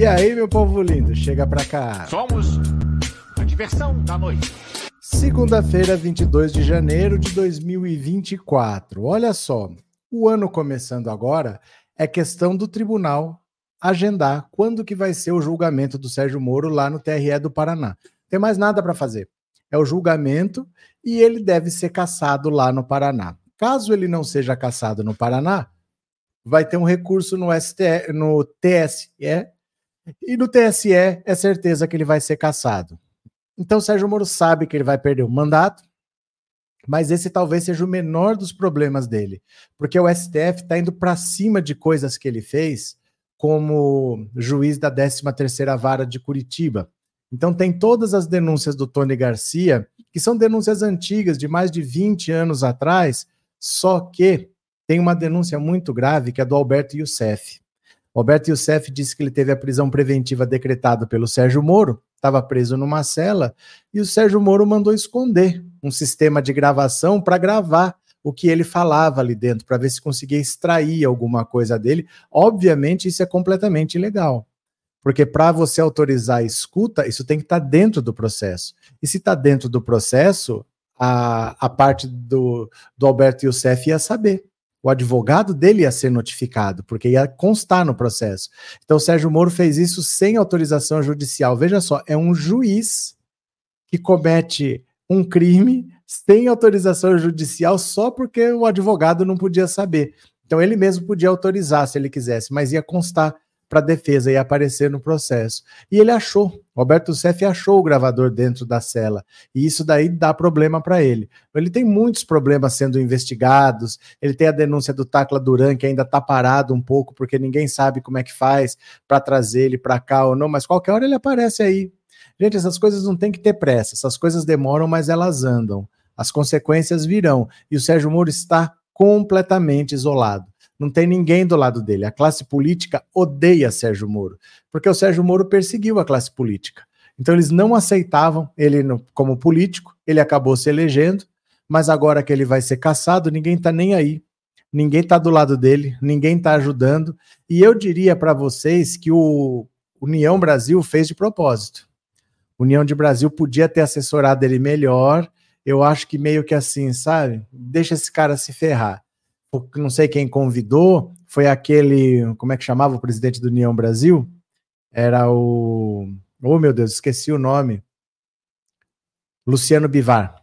E aí, meu povo lindo, chega pra cá. Somos a diversão da noite. Segunda-feira, 22 de janeiro de 2024. Olha só, o ano começando agora é questão do tribunal agendar quando que vai ser o julgamento do Sérgio Moro lá no TRE do Paraná. Tem mais nada para fazer. É o julgamento e ele deve ser cassado lá no Paraná. Caso ele não seja cassado no Paraná, vai ter um recurso no, STE, no TSE e no TSE é certeza que ele vai ser cassado. Então, Sérgio Moro sabe que ele vai perder o mandato, mas esse talvez seja o menor dos problemas dele, porque o STF está indo para cima de coisas que ele fez, como juiz da 13ª Vara de Curitiba. Então tem todas as denúncias do Tony Garcia, que são denúncias antigas, de mais de 20 anos atrás, só que tem uma denúncia muito grave, que é do Alberto Youssef. O Alberto Youssef disse que ele teve a prisão preventiva decretada pelo Sérgio Moro, estava preso numa cela e o Sérgio Moro mandou esconder um sistema de gravação para gravar o que ele falava ali dentro, para ver se conseguia extrair alguma coisa dele. Obviamente, isso é completamente ilegal. Porque para você autorizar a escuta, isso tem que estar tá dentro do processo. E se está dentro do processo, a, a parte do, do Alberto Youssef ia saber o advogado dele ia ser notificado, porque ia constar no processo. Então, o Sérgio Moro fez isso sem autorização judicial. Veja só, é um juiz que comete um crime sem autorização judicial só porque o advogado não podia saber. Então, ele mesmo podia autorizar se ele quisesse, mas ia constar para a defesa e aparecer no processo. E ele achou, Roberto Seff achou o gravador dentro da cela, e isso daí dá problema para ele. Ele tem muitos problemas sendo investigados, ele tem a denúncia do Tacla Duran, que ainda está parado um pouco, porque ninguém sabe como é que faz para trazer ele para cá ou não, mas qualquer hora ele aparece aí. Gente, essas coisas não tem que ter pressa, essas coisas demoram, mas elas andam. As consequências virão, e o Sérgio Moro está completamente isolado. Não tem ninguém do lado dele. A classe política odeia Sérgio Moro, porque o Sérgio Moro perseguiu a classe política. Então eles não aceitavam ele como político, ele acabou se elegendo, mas agora que ele vai ser caçado, ninguém está nem aí. Ninguém está do lado dele, ninguém está ajudando. E eu diria para vocês que o União Brasil fez de propósito. União de Brasil podia ter assessorado ele melhor. Eu acho que meio que assim, sabe? Deixa esse cara se ferrar não sei quem convidou, foi aquele, como é que chamava o presidente do União Brasil? Era o, oh meu Deus, esqueci o nome. Luciano Bivar.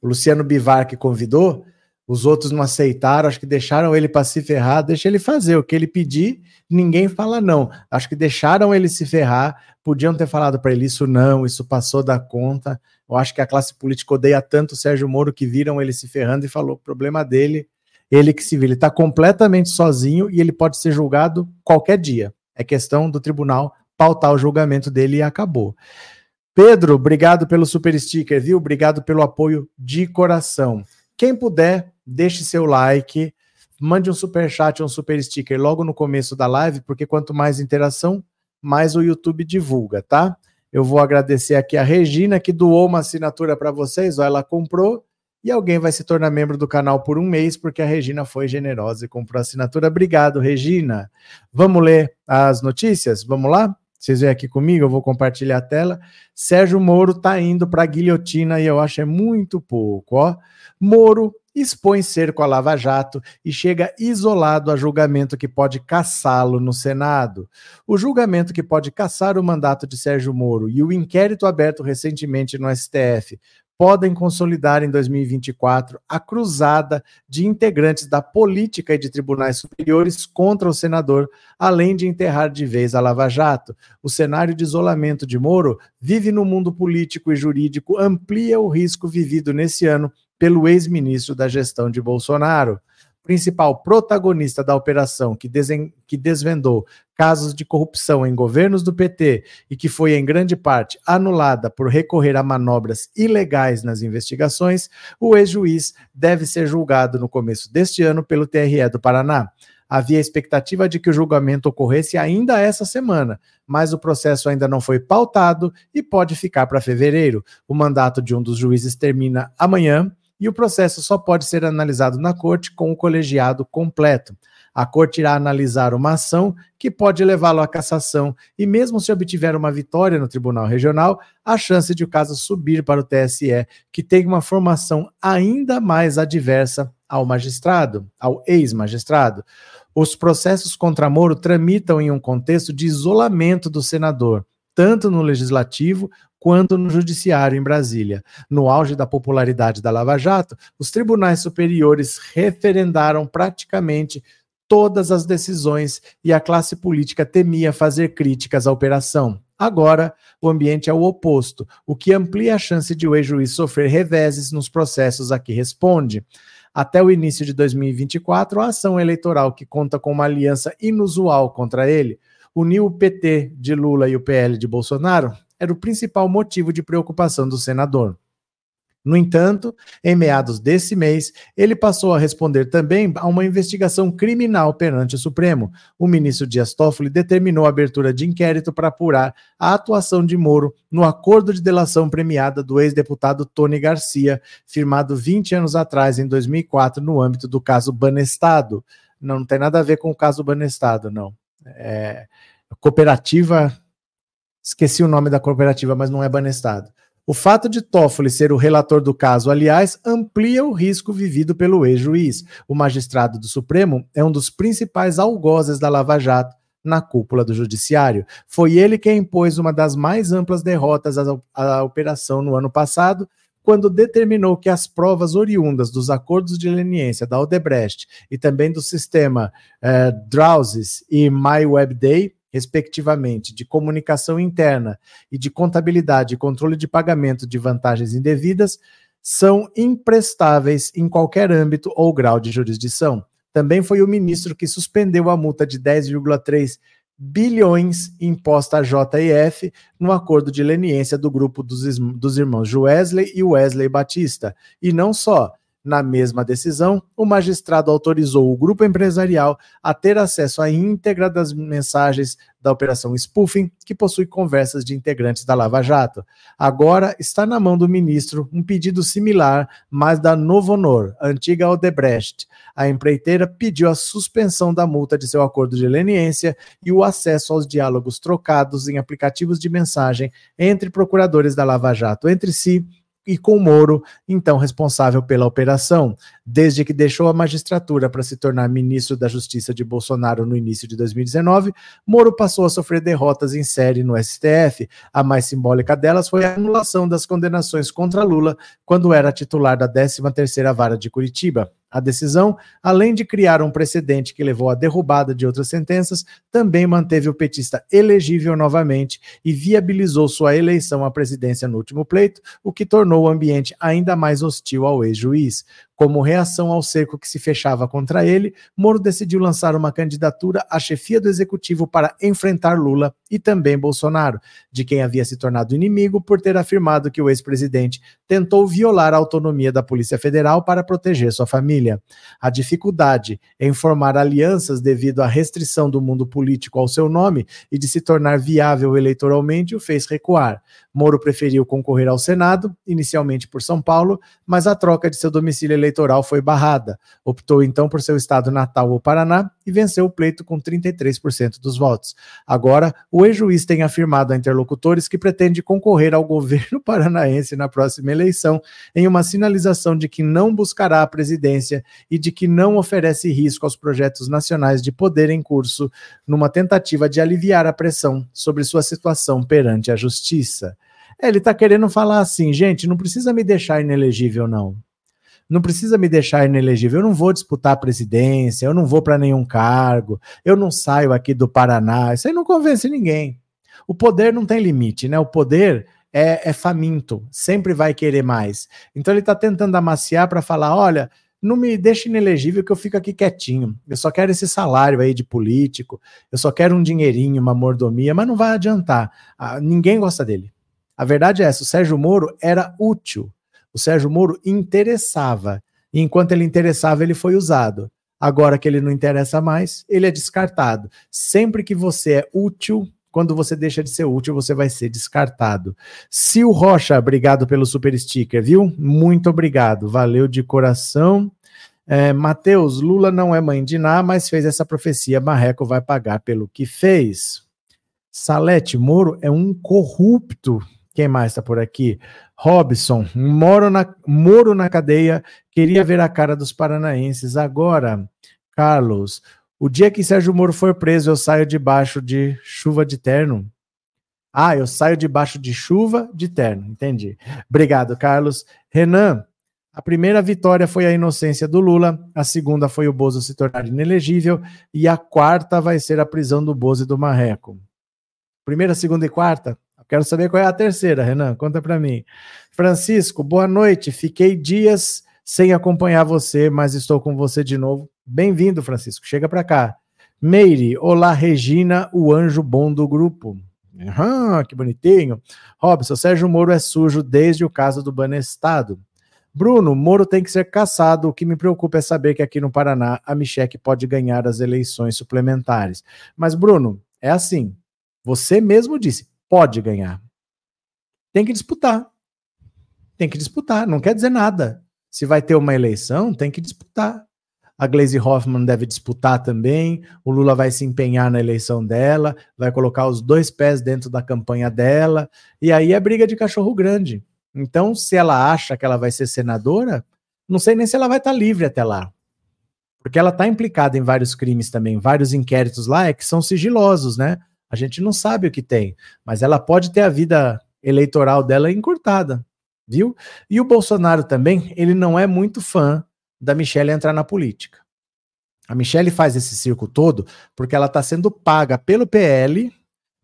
O Luciano Bivar que convidou, os outros não aceitaram, acho que deixaram ele para se ferrar, deixa ele fazer o que ele pedir, ninguém fala não. Acho que deixaram ele se ferrar, podiam ter falado para ele isso não, isso passou da conta. Eu acho que a classe política odeia tanto o Sérgio Moro que viram ele se ferrando e falou: problema dele, ele que se vira, ele está completamente sozinho e ele pode ser julgado qualquer dia. É questão do tribunal pautar o julgamento dele e acabou. Pedro, obrigado pelo super sticker, viu? Obrigado pelo apoio de coração. Quem puder, deixe seu like, mande um super chat um super sticker logo no começo da live, porque quanto mais interação, mais o YouTube divulga, tá? Eu vou agradecer aqui a Regina que doou uma assinatura para vocês, ó, ela comprou e alguém vai se tornar membro do canal por um mês, porque a Regina foi generosa e comprou assinatura. Obrigado, Regina. Vamos ler as notícias? Vamos lá? Vocês vêm aqui comigo, eu vou compartilhar a tela. Sérgio Moro está indo para a guilhotina e eu acho é muito pouco. Ó. Moro expõe cerco a Lava Jato e chega isolado a julgamento que pode caçá-lo no Senado. O julgamento que pode caçar o mandato de Sérgio Moro e o inquérito aberto recentemente no STF podem consolidar em 2024 a cruzada de integrantes da política e de tribunais superiores contra o senador, além de enterrar de vez a Lava Jato. O cenário de isolamento de Moro vive no mundo político e jurídico, amplia o risco vivido nesse ano pelo ex-ministro da gestão de Bolsonaro principal protagonista da operação que, que desvendou casos de corrupção em governos do PT e que foi em grande parte anulada por recorrer a manobras ilegais nas investigações, o ex-juiz deve ser julgado no começo deste ano pelo TRE do Paraná. Havia expectativa de que o julgamento ocorresse ainda essa semana, mas o processo ainda não foi pautado e pode ficar para fevereiro. O mandato de um dos juízes termina amanhã e o processo só pode ser analisado na corte com o colegiado completo. A corte irá analisar uma ação que pode levá-lo à cassação, e mesmo se obtiver uma vitória no Tribunal Regional, a chance de o caso subir para o TSE, que tem uma formação ainda mais adversa ao magistrado, ao ex-magistrado. Os processos contra Moro tramitam em um contexto de isolamento do senador, tanto no legislativo quanto no judiciário em Brasília. No auge da popularidade da Lava Jato, os tribunais superiores referendaram praticamente todas as decisões e a classe política temia fazer críticas à operação. Agora, o ambiente é o oposto, o que amplia a chance de o ex-juiz sofrer reveses nos processos a que responde. Até o início de 2024, a ação eleitoral, que conta com uma aliança inusual contra ele, uniu o PT de Lula e o PL de Bolsonaro, era o principal motivo de preocupação do senador. No entanto, em meados desse mês, ele passou a responder também a uma investigação criminal perante o Supremo. O ministro Dias Toffoli determinou a abertura de inquérito para apurar a atuação de Moro no acordo de delação premiada do ex-deputado Tony Garcia, firmado 20 anos atrás, em 2004, no âmbito do caso Banestado. Não, não tem nada a ver com o caso Banestado, não. É, cooperativa. Esqueci o nome da cooperativa, mas não é Banestado. O fato de Toffoli ser o relator do caso, aliás, amplia o risco vivido pelo ex-juiz. O magistrado do Supremo é um dos principais algozes da Lava Jato na cúpula do judiciário. Foi ele quem impôs uma das mais amplas derrotas à, operação no ano passado, quando determinou que as provas oriundas dos acordos de leniência da Odebrecht e também do sistema eh, e MyWebDay respectivamente, de comunicação interna e de contabilidade e controle de pagamento de vantagens indevidas, são imprestáveis em qualquer âmbito ou grau de jurisdição. Também foi o ministro que suspendeu a multa de 10,3 bilhões imposta à JF no acordo de leniência do grupo dos, dos irmãos Wesley e Wesley Batista. E não só, na mesma decisão, o magistrado autorizou o grupo empresarial a ter acesso à íntegra das mensagens da operação spoofing, que possui conversas de integrantes da Lava Jato. Agora está na mão do ministro um pedido similar, mas da Novo Honor, antiga Odebrecht. A empreiteira pediu a suspensão da multa de seu acordo de leniência e o acesso aos diálogos trocados em aplicativos de mensagem entre procuradores da Lava Jato entre si e com Moro, então responsável pela operação. Desde que deixou a magistratura para se tornar ministro da Justiça de Bolsonaro no início de 2019, Moro passou a sofrer derrotas em série no STF. A mais simbólica delas foi a anulação das condenações contra Lula quando era titular da 13ª Vara de Curitiba. A decisão, além de criar um precedente que levou à derrubada de outras sentenças, também manteve o petista elegível novamente e viabilizou sua eleição à presidência no último pleito, o que tornou o ambiente ainda mais hostil ao ex-juiz. Como reação ao cerco que se fechava contra ele, Moro decidiu lançar uma candidatura à chefia do executivo para enfrentar Lula e também Bolsonaro, de quem havia se tornado inimigo por ter afirmado que o ex-presidente tentou violar a autonomia da Polícia Federal para proteger sua família. A dificuldade em formar alianças devido à restrição do mundo político ao seu nome e de se tornar viável eleitoralmente o fez recuar. Moro preferiu concorrer ao Senado, inicialmente por São Paulo, mas a troca de seu domicílio eleitoral foi barrada. Optou então por seu estado natal, o Paraná, e venceu o pleito com 33% dos votos. Agora, o ex-juiz tem afirmado a interlocutores que pretende concorrer ao governo paranaense na próxima eleição, em uma sinalização de que não buscará a presidência e de que não oferece risco aos projetos nacionais de poder em curso, numa tentativa de aliviar a pressão sobre sua situação perante a justiça. É, ele está querendo falar assim, gente, não precisa me deixar inelegível, não não precisa me deixar inelegível. Eu não vou disputar a presidência, eu não vou para nenhum cargo, eu não saio aqui do Paraná. Isso aí não convence ninguém. O poder não tem limite, né? O poder é, é faminto, sempre vai querer mais. Então ele está tentando amaciar para falar: olha, não me deixe inelegível que eu fico aqui quietinho. Eu só quero esse salário aí de político, eu só quero um dinheirinho, uma mordomia, mas não vai adiantar. Ah, ninguém gosta dele. A verdade é essa: o Sérgio Moro era útil. O Sérgio Moro interessava. E enquanto ele interessava, ele foi usado. Agora que ele não interessa mais, ele é descartado. Sempre que você é útil, Quando você deixa de ser útil, você vai ser descartado. Sil Rocha, obrigado pelo super sticker, viu? Muito obrigado, valeu de coração. É, Mateus, Lula não é mãe de Ná, mas fez essa profecia. Marreco vai pagar pelo que fez. Salete, Moro é um corrupto. Quem mais está por aqui? Robson, moro na, moro na cadeia, queria ver a cara dos paranaenses. Agora, Carlos, o dia que Sérgio Moro for preso, eu saio debaixo de chuva de terno. Ah, eu saio debaixo de chuva de terno, entendi. Obrigado, Carlos. Renan, a primeira vitória foi a inocência do Lula, a segunda foi o Bozo se tornar inelegível e a quarta vai ser a prisão do Bozo e do Marreco. Primeira, segunda e quarta? Quero saber qual é a terceira, Renan. Conta para mim. Francisco, boa noite. Fiquei dias sem acompanhar você, mas estou com você de novo. Bem-vindo, Francisco. Chega para cá. Meire, olá, Regina, o anjo bom do grupo. Uhum, que bonitinho. Robson, Sérgio Moro é sujo desde o caso do Banestado. Bruno, Moro tem que ser caçado. O que me preocupa é saber que aqui no Paraná a Michele pode ganhar as eleições suplementares. Mas, Bruno, é assim. Você mesmo disse, pode ganhar. Tem que disputar. Tem que disputar, não quer dizer nada. Se vai ter uma eleição, tem que disputar. A Glaze Hoffman deve disputar também. O Lula vai se empenhar na eleição dela, vai colocar os dois pés dentro da campanha dela. E aí é briga de cachorro grande. Então, se ela acha que ela vai ser senadora, não sei nem se ela vai estar livre até lá. Porque ela está implicada em vários crimes também, vários inquéritos lá é que são sigilosos, né? A gente não sabe o que tem, mas ela pode ter a vida eleitoral dela encurtada, viu? E o Bolsonaro também, ele não é muito fã da Michelle entrar na política. A Michelle faz esse circo todo porque ela está sendo paga pelo PL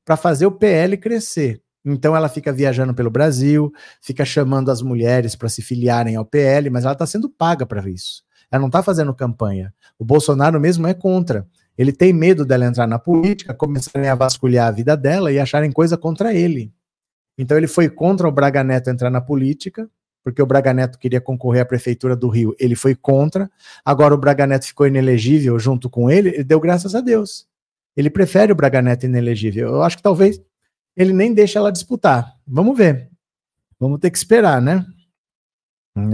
para fazer o PL crescer. Então ela fica viajando pelo Brasil, fica chamando as mulheres para se filiarem ao PL, mas ela está sendo paga para isso. Ela não está fazendo campanha. O Bolsonaro mesmo é contra. Ele tem medo dela entrar na política, começarem a vasculhar a vida dela e acharem coisa contra ele. Então ele foi contra o Braga Neto entrar na política, porque o Braga Neto queria concorrer à prefeitura do Rio, ele foi contra. Agora o Braga Neto ficou inelegível junto com ele, ele deu graças a Deus. Ele prefere o Braga Neto inelegível. Eu acho que talvez ele nem deixe ela disputar. Vamos ver. Vamos ter que esperar, né? Uhum.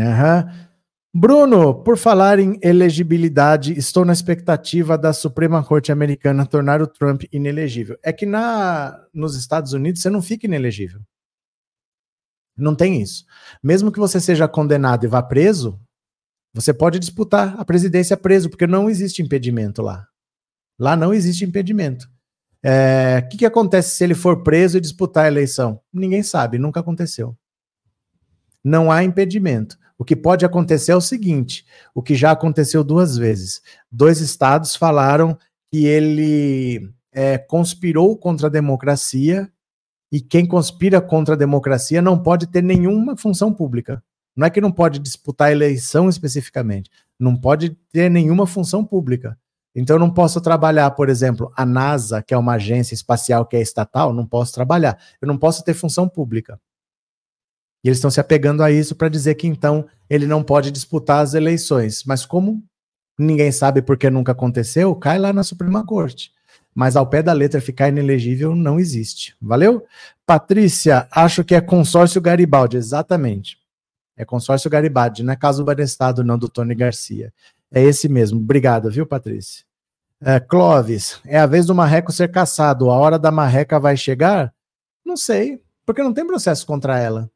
Bruno, por falar em elegibilidade, estou na expectativa da Suprema Corte Americana tornar o Trump inelegível. É que na, nos Estados Unidos você não fica inelegível. Não tem isso. Mesmo que você seja condenado e vá preso, você pode disputar a presidência preso, porque não existe impedimento lá. Lá não existe impedimento. O é, que, que acontece se ele for preso e disputar a eleição? Ninguém sabe, nunca aconteceu. Não há impedimento. O que pode acontecer é o seguinte: o que já aconteceu duas vezes. Dois estados falaram que ele é, conspirou contra a democracia e quem conspira contra a democracia não pode ter nenhuma função pública. Não é que não pode disputar eleição especificamente, não pode ter nenhuma função pública. Então eu não posso trabalhar, por exemplo, a NASA, que é uma agência espacial que é estatal, não posso trabalhar. Eu não posso ter função pública. E eles estão se apegando a isso para dizer que então ele não pode disputar as eleições. Mas como ninguém sabe porque nunca aconteceu, cai lá na Suprema Corte. Mas ao pé da letra ficar inelegível não existe. Valeu? Patrícia, acho que é consórcio Garibaldi, exatamente. É consórcio Garibaldi, não é caso Banestado, não, do Tony Garcia. É esse mesmo. Obrigado, viu, Patrícia? É, Clóvis, é a vez do marreco ser caçado. A hora da marreca vai chegar? Não sei, porque não tem processo contra ela.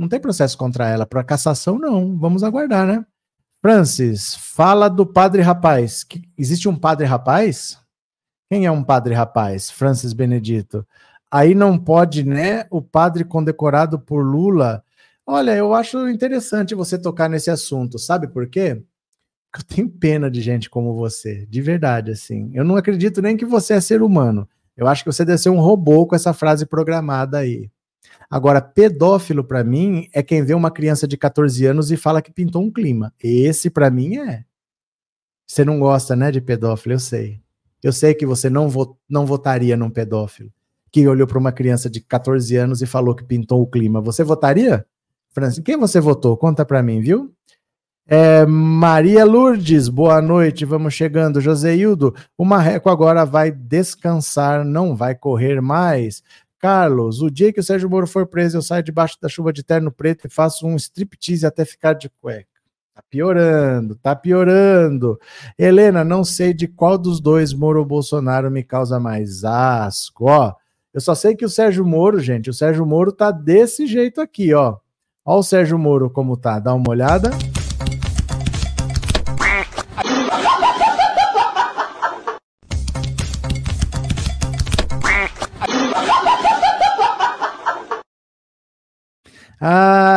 Não tem processo contra ela. Para cassação, não. Vamos aguardar, né? Francis, fala do padre rapaz. Existe um padre rapaz? Quem é um padre rapaz? Francis Benedito. Aí não pode, né? O padre condecorado por Lula. Olha, eu acho interessante você tocar nesse assunto. Sabe por quê? Eu tenho pena de gente como você, de verdade, assim. Eu não acredito nem que você é ser humano. Eu acho que você deve ser um robô com essa frase programada aí. Agora, pedófilo para mim é quem vê uma criança de 14 anos e fala que pintou um clima. Esse para mim é. Você não gosta, né, de pedófilo, eu sei. Eu sei que você não, vo não votaria num pedófilo que olhou para uma criança de 14 anos e falou que pintou o clima. Você votaria? Francis, quem você votou? Conta para mim, viu? É, Maria Lourdes, boa noite, vamos chegando. Joseildo, o Marreco agora vai descansar, não vai correr mais. Carlos, o dia que o Sérgio Moro for preso, eu saio debaixo da chuva de terno preto e faço um striptease até ficar de cueca. Tá piorando, tá piorando. Helena, não sei de qual dos dois Moro ou Bolsonaro me causa mais asco, ó. Eu só sei que o Sérgio Moro, gente, o Sérgio Moro tá desse jeito aqui, ó. Ó o Sérgio Moro como tá, dá uma olhada.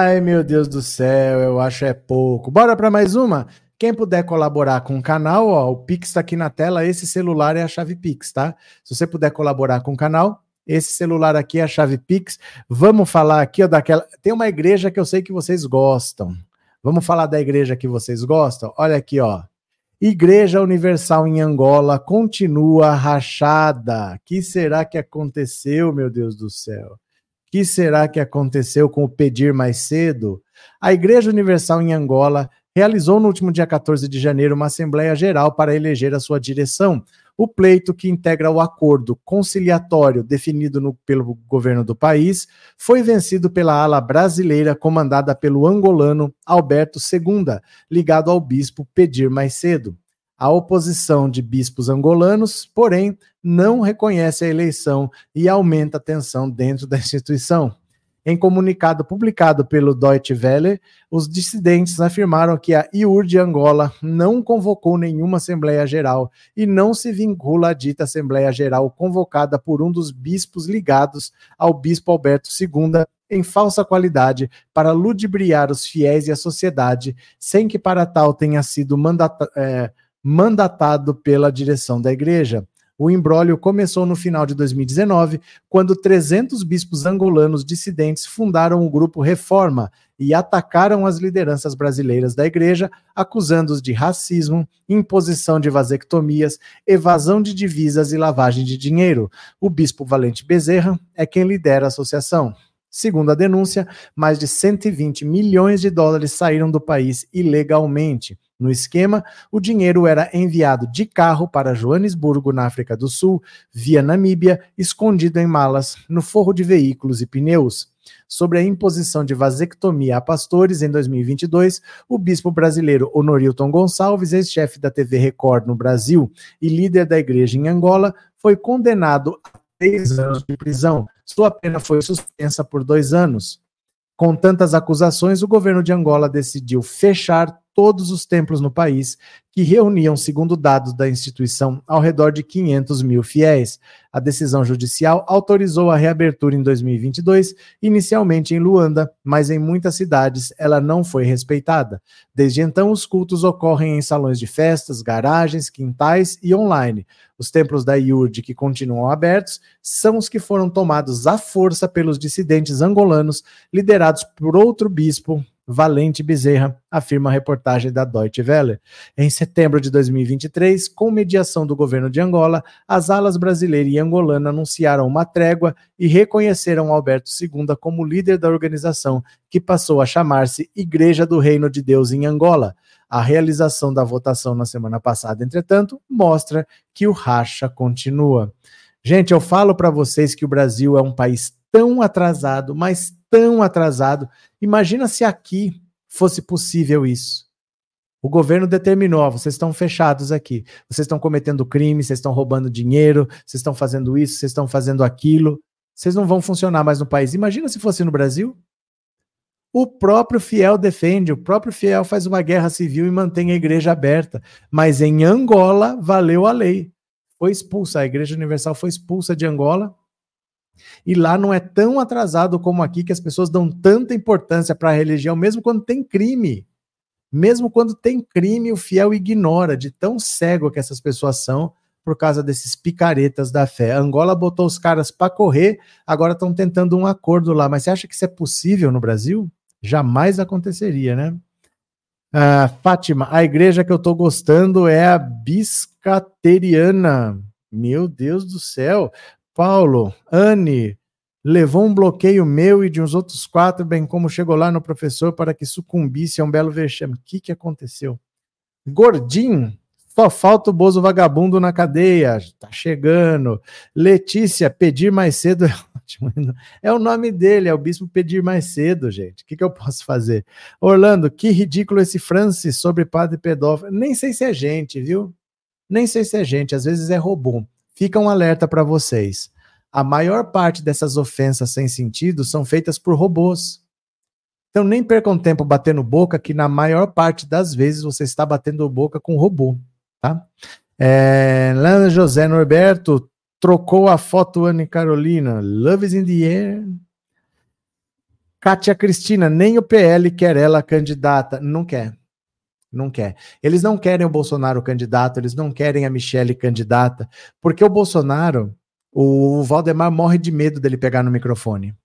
Ai, meu Deus do céu, eu acho é pouco. Bora para mais uma? Quem puder colaborar com o canal, ó, o Pix está aqui na tela, esse celular é a chave Pix, tá? Se você puder colaborar com o canal, esse celular aqui é a chave Pix. Vamos falar aqui ó, daquela. Tem uma igreja que eu sei que vocês gostam. Vamos falar da igreja que vocês gostam? Olha aqui, ó. Igreja Universal em Angola continua rachada. O que será que aconteceu, meu Deus do céu? Que será que aconteceu com o pedir mais cedo? A Igreja Universal em Angola realizou no último dia 14 de janeiro uma Assembleia Geral para eleger a sua direção. O pleito que integra o acordo conciliatório definido no, pelo governo do país foi vencido pela ala brasileira comandada pelo angolano Alberto II, ligado ao bispo Pedir Mais Cedo. A oposição de bispos angolanos, porém, não reconhece a eleição e aumenta a tensão dentro da instituição. Em comunicado publicado pelo Deutsche Welle, os dissidentes afirmaram que a IUR de Angola não convocou nenhuma Assembleia Geral e não se vincula à dita Assembleia Geral convocada por um dos bispos ligados ao bispo Alberto II em falsa qualidade para ludibriar os fiéis e a sociedade, sem que para tal tenha sido mandata, é, mandatado pela direção da igreja. O imbróglio começou no final de 2019, quando 300 bispos angolanos dissidentes fundaram o grupo Reforma e atacaram as lideranças brasileiras da igreja, acusando-os de racismo, imposição de vasectomias, evasão de divisas e lavagem de dinheiro. O bispo Valente Bezerra é quem lidera a associação. Segundo a denúncia, mais de 120 milhões de dólares saíram do país ilegalmente. No esquema, o dinheiro era enviado de carro para Joanesburgo, na África do Sul, via Namíbia, escondido em malas, no forro de veículos e pneus. Sobre a imposição de vasectomia a pastores em 2022, o bispo brasileiro Honorilton Gonçalves, ex-chefe da TV Record no Brasil e líder da igreja em Angola, foi condenado a três anos de prisão. Sua pena foi suspensa por dois anos. Com tantas acusações, o governo de Angola decidiu fechar todos os templos no país, que reuniam, segundo dados da instituição, ao redor de 500 mil fiéis. A decisão judicial autorizou a reabertura em 2022, inicialmente em Luanda, mas em muitas cidades ela não foi respeitada. Desde então, os cultos ocorrem em salões de festas, garagens, quintais e online. Os templos da IURD que continuam abertos são os que foram tomados à força pelos dissidentes angolanos, liderados por outro bispo, Valente Bezerra, afirma a reportagem da Deutsche Welle. Em setembro de 2023, com mediação do governo de Angola, as alas brasileira e angolana anunciaram uma trégua e reconheceram Alberto II como líder da organização, que passou a chamar-se Igreja do Reino de Deus em Angola. A realização da votação na semana passada, entretanto, mostra que o racha continua. Gente, eu falo para vocês que o Brasil é um país tão atrasado, mas tão atrasado. Imagina se aqui fosse possível isso. O governo determinou, vocês estão fechados aqui, vocês estão cometendo crime, vocês estão roubando dinheiro, vocês estão fazendo isso, vocês estão fazendo aquilo, vocês não vão funcionar mais no país. Imagina se fosse no Brasil. O próprio fiel defende, o próprio fiel faz uma guerra civil e mantém a igreja aberta. Mas em Angola valeu a lei. Foi expulsa, a Igreja Universal foi expulsa de Angola e lá não é tão atrasado como aqui que as pessoas dão tanta importância para a religião, mesmo quando tem crime. Mesmo quando tem crime, o fiel ignora de tão cego que essas pessoas são por causa desses picaretas da fé. A Angola botou os caras para correr, agora estão tentando um acordo lá. Mas você acha que isso é possível no Brasil? Jamais aconteceria, né? Ah, Fátima, a igreja que eu estou gostando é a Biscateriana. Meu Deus do céu. Paulo, Anne, levou um bloqueio meu e de uns outros quatro, bem como chegou lá no professor para que sucumbisse a um belo vexame. O que, que aconteceu? Gordinho, só falta o Bozo vagabundo na cadeia. Tá chegando. Letícia, pedir mais cedo é. É o nome dele, é o bispo pedir mais cedo, gente. O que, que eu posso fazer? Orlando, que ridículo esse Francis sobre padre pedófilo. Nem sei se é gente, viu? Nem sei se é gente, às vezes é robô. Fica um alerta para vocês. A maior parte dessas ofensas sem sentido são feitas por robôs. Então nem percam tempo batendo boca, que na maior parte das vezes você está batendo boca com robô. Tá? É, Lana José Norberto trocou a foto Anne Carolina. Love is in the air. Kátia Cristina, nem o PL quer ela candidata. Não quer. Não quer. Eles não querem o Bolsonaro candidato, eles não querem a Michelle candidata, porque o Bolsonaro, o Valdemar morre de medo dele pegar no microfone.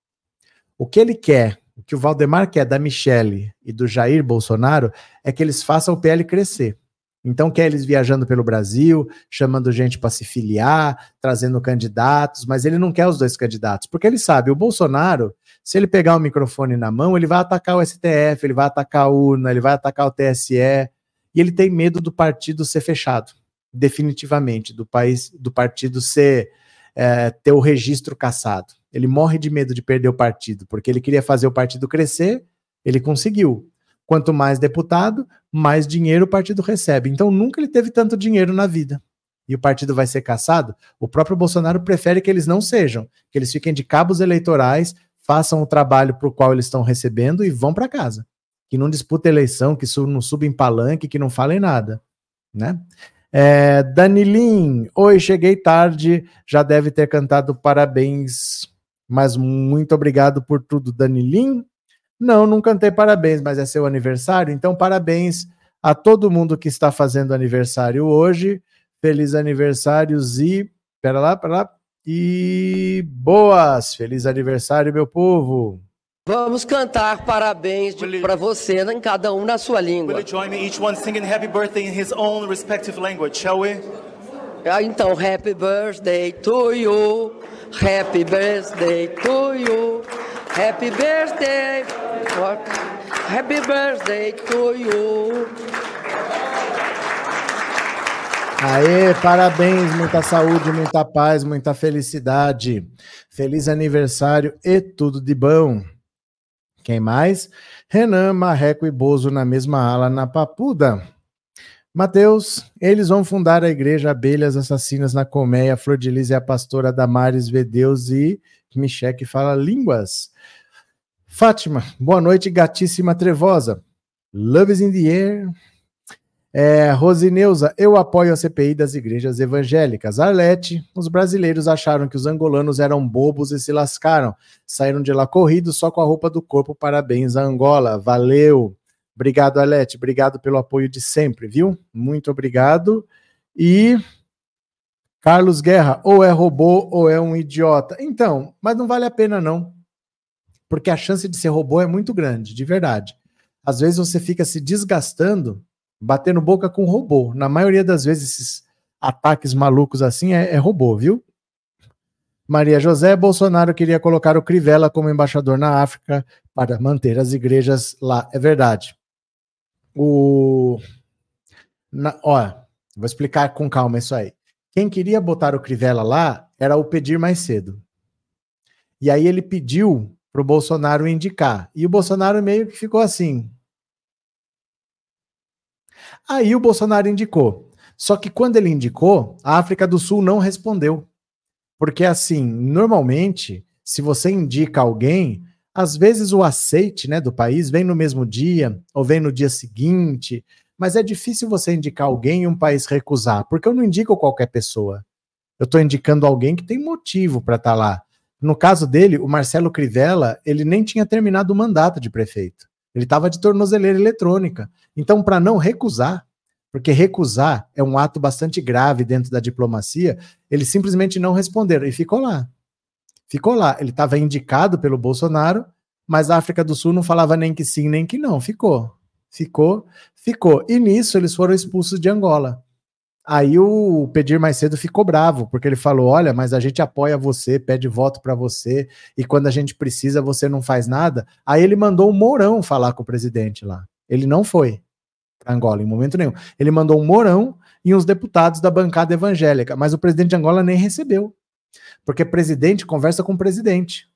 O que ele quer, o que o Valdemar quer da Michelle e do Jair Bolsonaro é que eles façam o PL crescer. Então, quer eles viajando pelo Brasil, chamando gente para se filiar, trazendo candidatos, mas ele não quer os dois candidatos, porque ele sabe, o Bolsonaro, se ele pegar o microfone na mão, ele vai atacar o STF, ele vai atacar a urna, ele vai atacar o TSE, e ele tem medo do partido ser fechado, definitivamente, do país, do partido ser é, ter o registro cassado. Ele morre de medo de perder o partido, porque ele queria fazer o partido crescer, ele conseguiu. Quanto mais deputado, mais dinheiro o partido recebe. Então nunca ele teve tanto dinheiro na vida. E o partido vai ser caçado? O próprio Bolsonaro prefere que eles não sejam, que eles fiquem de cabos eleitorais, façam o trabalho para o qual eles estão recebendo e vão para casa. Que não disputa eleição, que não subem palanque, que não falem nada. Né? É, Danilim, oi, cheguei tarde, já deve ter cantado parabéns, mas muito obrigado por tudo, Danilim. Não, não cantei parabéns, mas é seu aniversário, então parabéns a todo mundo que está fazendo aniversário hoje. Feliz aniversário, Zi. Pera lá, pera lá. E boas! Feliz aniversário, meu povo! Vamos cantar parabéns para você, em cada um na sua língua. Will you join me, each one singing happy birthday in his own respective language, shall we? Ah, então, happy birthday to you, happy birthday to you. Happy birthday, happy birthday to you. Aê, parabéns, muita saúde, muita paz, muita felicidade. Feliz aniversário e tudo de bom. Quem mais? Renan, Marreco e Bozo na mesma ala na Papuda. Mateus, eles vão fundar a igreja Abelhas Assassinas na Colmeia. Flor de Lis é a pastora Damares Vedeus e Micheque fala línguas. Fátima, boa noite, gatíssima trevosa. Love is in the air. É, Rosineuza, eu apoio a CPI das igrejas evangélicas. Arlete, os brasileiros acharam que os angolanos eram bobos e se lascaram. Saíram de lá corridos só com a roupa do corpo. Parabéns a Angola. Valeu. Obrigado, Arlete. Obrigado pelo apoio de sempre, viu? Muito obrigado. E Carlos Guerra, ou é robô ou é um idiota. Então, mas não vale a pena não. Porque a chance de ser robô é muito grande, de verdade. Às vezes você fica se desgastando, batendo boca com robô. Na maioria das vezes, esses ataques malucos assim é, é robô, viu? Maria José Bolsonaro queria colocar o Crivella como embaixador na África para manter as igrejas lá. É verdade. O. Na, ó, vou explicar com calma isso aí. Quem queria botar o Crivella lá era o pedir mais cedo. E aí ele pediu para o Bolsonaro indicar. E o Bolsonaro meio que ficou assim. Aí o Bolsonaro indicou. Só que quando ele indicou, a África do Sul não respondeu. Porque assim, normalmente, se você indica alguém, às vezes o aceite né, do país vem no mesmo dia ou vem no dia seguinte, mas é difícil você indicar alguém e um país recusar, porque eu não indico qualquer pessoa. Eu estou indicando alguém que tem motivo para estar tá lá. No caso dele, o Marcelo Crivella, ele nem tinha terminado o mandato de prefeito. Ele estava de tornozeleira eletrônica. Então, para não recusar, porque recusar é um ato bastante grave dentro da diplomacia, eles simplesmente não responderam e ficou lá. Ficou lá. Ele estava indicado pelo Bolsonaro, mas a África do Sul não falava nem que sim, nem que não. Ficou. Ficou, ficou. E nisso eles foram expulsos de Angola. Aí o Pedir Mais Cedo ficou bravo, porque ele falou: olha, mas a gente apoia você, pede voto para você, e quando a gente precisa, você não faz nada. Aí ele mandou o Mourão falar com o presidente lá. Ele não foi para Angola em momento nenhum. Ele mandou o Mourão e uns deputados da bancada evangélica, mas o presidente de Angola nem recebeu. Porque presidente conversa com o presidente.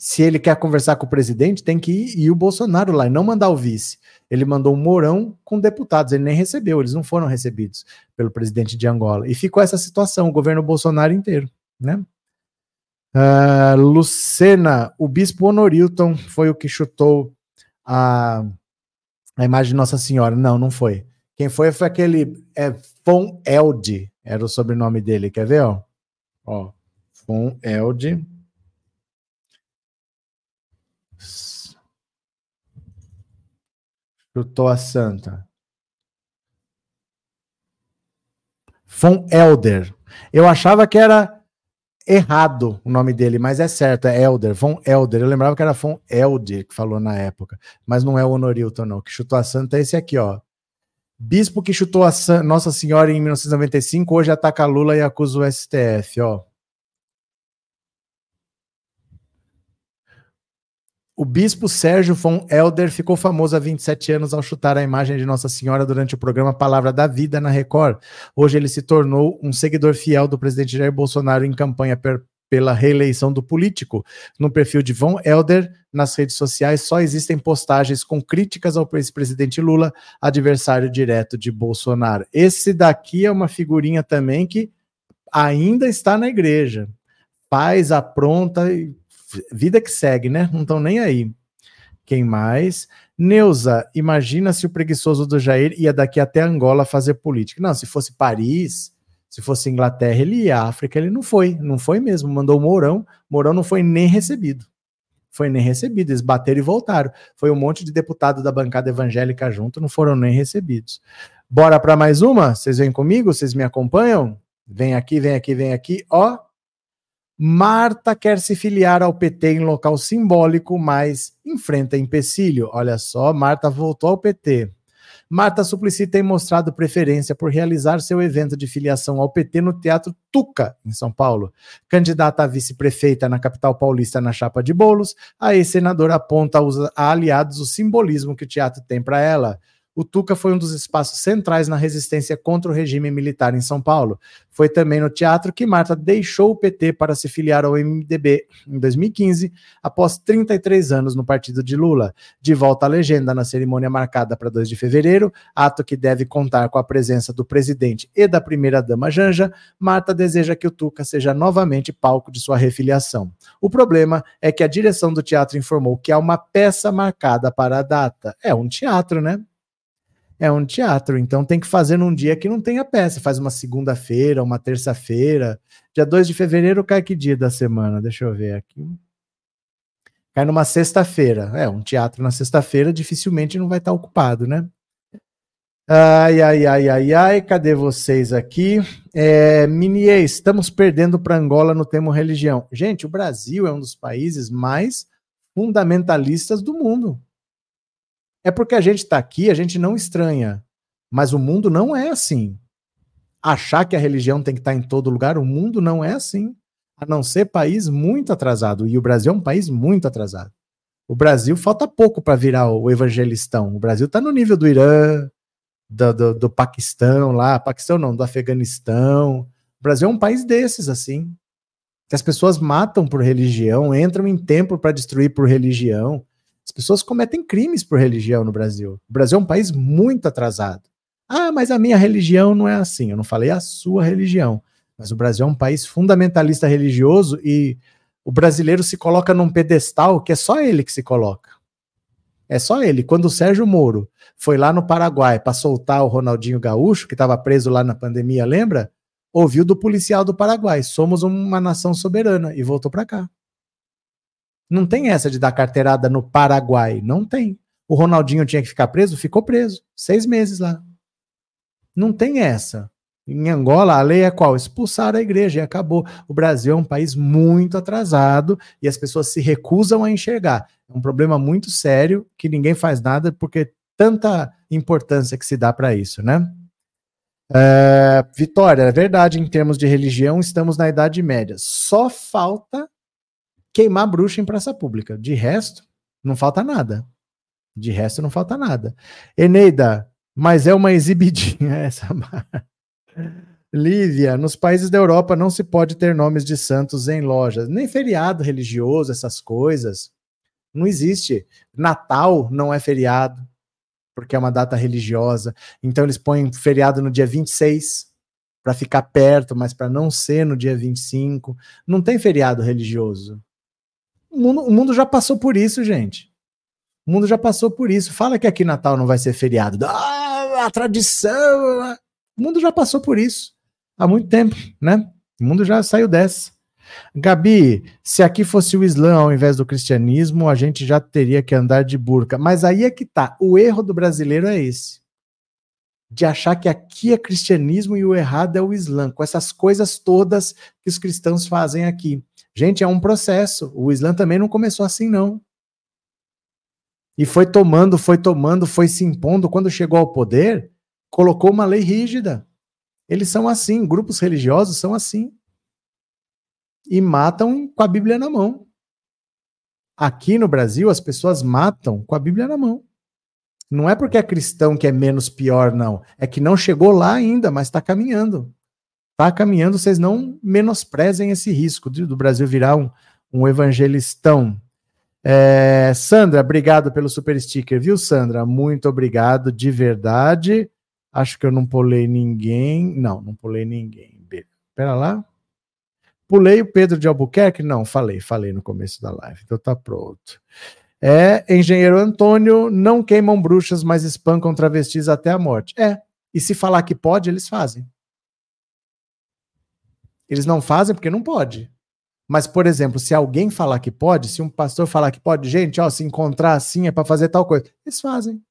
Se ele quer conversar com o presidente, tem que ir, ir o Bolsonaro lá e não mandar o vice. Ele mandou um Mourão com deputados, ele nem recebeu, eles não foram recebidos pelo presidente de Angola. E ficou essa situação, o governo Bolsonaro inteiro, né? Uh, Lucena, o bispo Honorilton foi o que chutou a, a imagem de Nossa Senhora. Não, não foi. Quem foi foi aquele é, Von Elde, era o sobrenome dele. Quer ver? Ó, ó Elde. Chutou a santa. Von Elder. Eu achava que era errado o nome dele, mas é certo, é Elder, Von Elder. Eu lembrava que era Von Elder que falou na época, mas não é o Honorilton, não. Que chutou a santa é esse aqui, ó. Bispo que chutou a Nossa Senhora em 1995, hoje ataca Lula e acusa o STF, ó. O bispo Sérgio von Elder ficou famoso há 27 anos ao chutar a imagem de Nossa Senhora durante o programa Palavra da Vida na Record. Hoje ele se tornou um seguidor fiel do presidente Jair Bolsonaro em campanha per pela reeleição do político. No perfil de Von Elder, nas redes sociais, só existem postagens com críticas ao ex-presidente Lula, adversário direto de Bolsonaro. Esse daqui é uma figurinha também que ainda está na igreja. Faz, apronta e vida que segue, né? Não estão nem aí. Quem mais? Neuza, imagina se o preguiçoso do Jair ia daqui até Angola fazer política. Não, se fosse Paris, se fosse Inglaterra, ele ia. África, ele não foi. Não foi mesmo. Mandou Mourão. Mourão não foi nem recebido. Foi nem recebido. Eles bateram e voltaram. Foi um monte de deputado da bancada evangélica junto, não foram nem recebidos. Bora para mais uma? Vocês vêm comigo? Vocês me acompanham? Vem aqui, vem aqui, vem aqui. Ó, Marta quer se filiar ao PT em local simbólico, mas enfrenta empecilho. Olha só, Marta voltou ao PT. Marta Suplicy tem mostrado preferência por realizar seu evento de filiação ao PT no Teatro Tuca, em São Paulo. Candidata a vice-prefeita na capital paulista na chapa de bolos, a ex-senadora aponta aos aliados o simbolismo que o teatro tem para ela. O Tuca foi um dos espaços centrais na resistência contra o regime militar em São Paulo. Foi também no teatro que Marta deixou o PT para se filiar ao MDB em 2015, após 33 anos no partido de Lula. De volta à legenda na cerimônia marcada para 2 de fevereiro, ato que deve contar com a presença do presidente e da primeira-dama Janja, Marta deseja que o Tuca seja novamente palco de sua refiliação. O problema é que a direção do teatro informou que há uma peça marcada para a data. É um teatro, né? É um teatro, então tem que fazer num dia que não tenha peça. Faz uma segunda-feira, uma terça-feira. Dia 2 de fevereiro cai que dia da semana? Deixa eu ver aqui. Cai numa sexta-feira. É, um teatro na sexta-feira dificilmente não vai estar ocupado, né? Ai, ai, ai, ai, ai, cadê vocês aqui? É, estamos perdendo para Angola no tema religião. Gente, o Brasil é um dos países mais fundamentalistas do mundo. É porque a gente está aqui, a gente não estranha. Mas o mundo não é assim. Achar que a religião tem que estar tá em todo lugar, o mundo não é assim. A não ser país muito atrasado. E o Brasil é um país muito atrasado. O Brasil falta pouco para virar o evangelistão. O Brasil está no nível do Irã, do, do, do, Paquistão lá, Paquistão não, do Afeganistão. O Brasil é um país desses, assim. Que as pessoas matam por religião, entram em templo para destruir por religião. As pessoas cometem crimes por religião no Brasil. O Brasil é um país muito atrasado. Ah, mas a minha religião não é assim. Eu não falei a sua religião. Mas o Brasil é um país fundamentalista religioso e o brasileiro se coloca num pedestal que é só ele que se coloca. É só ele. Quando o Sérgio Moro foi lá no Paraguai para soltar o Ronaldinho Gaúcho, que estava preso lá na pandemia, lembra? Ouviu do policial do Paraguai: somos uma nação soberana e voltou para cá. Não tem essa de dar carteirada no Paraguai. Não tem. O Ronaldinho tinha que ficar preso? Ficou preso. Seis meses lá. Não tem essa. Em Angola, a lei é qual? Expulsar a igreja e acabou. O Brasil é um país muito atrasado e as pessoas se recusam a enxergar. É um problema muito sério que ninguém faz nada porque tanta importância que se dá para isso, né? É, Vitória, é verdade, em termos de religião, estamos na Idade Média. Só falta queimar bruxa em praça pública. De resto, não falta nada. De resto, não falta nada. Eneida, mas é uma exibidinha essa. Lívia, nos países da Europa não se pode ter nomes de santos em lojas, nem feriado religioso, essas coisas. Não existe. Natal não é feriado porque é uma data religiosa. Então eles põem feriado no dia 26 para ficar perto, mas para não ser no dia 25. Não tem feriado religioso. O mundo, o mundo já passou por isso, gente. O mundo já passou por isso. Fala que aqui Natal não vai ser feriado. Ah, a tradição. O mundo já passou por isso há muito tempo, né? O mundo já saiu dessa. Gabi, se aqui fosse o Islã ao invés do cristianismo, a gente já teria que andar de burca. Mas aí é que tá. O erro do brasileiro é esse. De achar que aqui é cristianismo e o errado é o Islã, com essas coisas todas que os cristãos fazem aqui. Gente, é um processo. O Islã também não começou assim, não. E foi tomando, foi tomando, foi se impondo. Quando chegou ao poder, colocou uma lei rígida. Eles são assim, grupos religiosos são assim e matam com a Bíblia na mão. Aqui no Brasil, as pessoas matam com a Bíblia na mão. Não é porque é cristão que é menos pior, não. É que não chegou lá ainda, mas está caminhando. Está caminhando, vocês não menosprezem esse risco do Brasil virar um, um evangelistão. É, Sandra, obrigado pelo super sticker, viu, Sandra? Muito obrigado, de verdade. Acho que eu não pulei ninguém. Não, não pulei ninguém. Espera lá. Pulei o Pedro de Albuquerque? Não, falei, falei no começo da live, então tá pronto. É, engenheiro Antônio, não queimam bruxas, mas espancam travestis até a morte. É, e se falar que pode, eles fazem. Eles não fazem porque não pode. Mas, por exemplo, se alguém falar que pode, se um pastor falar que pode, gente, ó, se encontrar assim é para fazer tal coisa, eles fazem.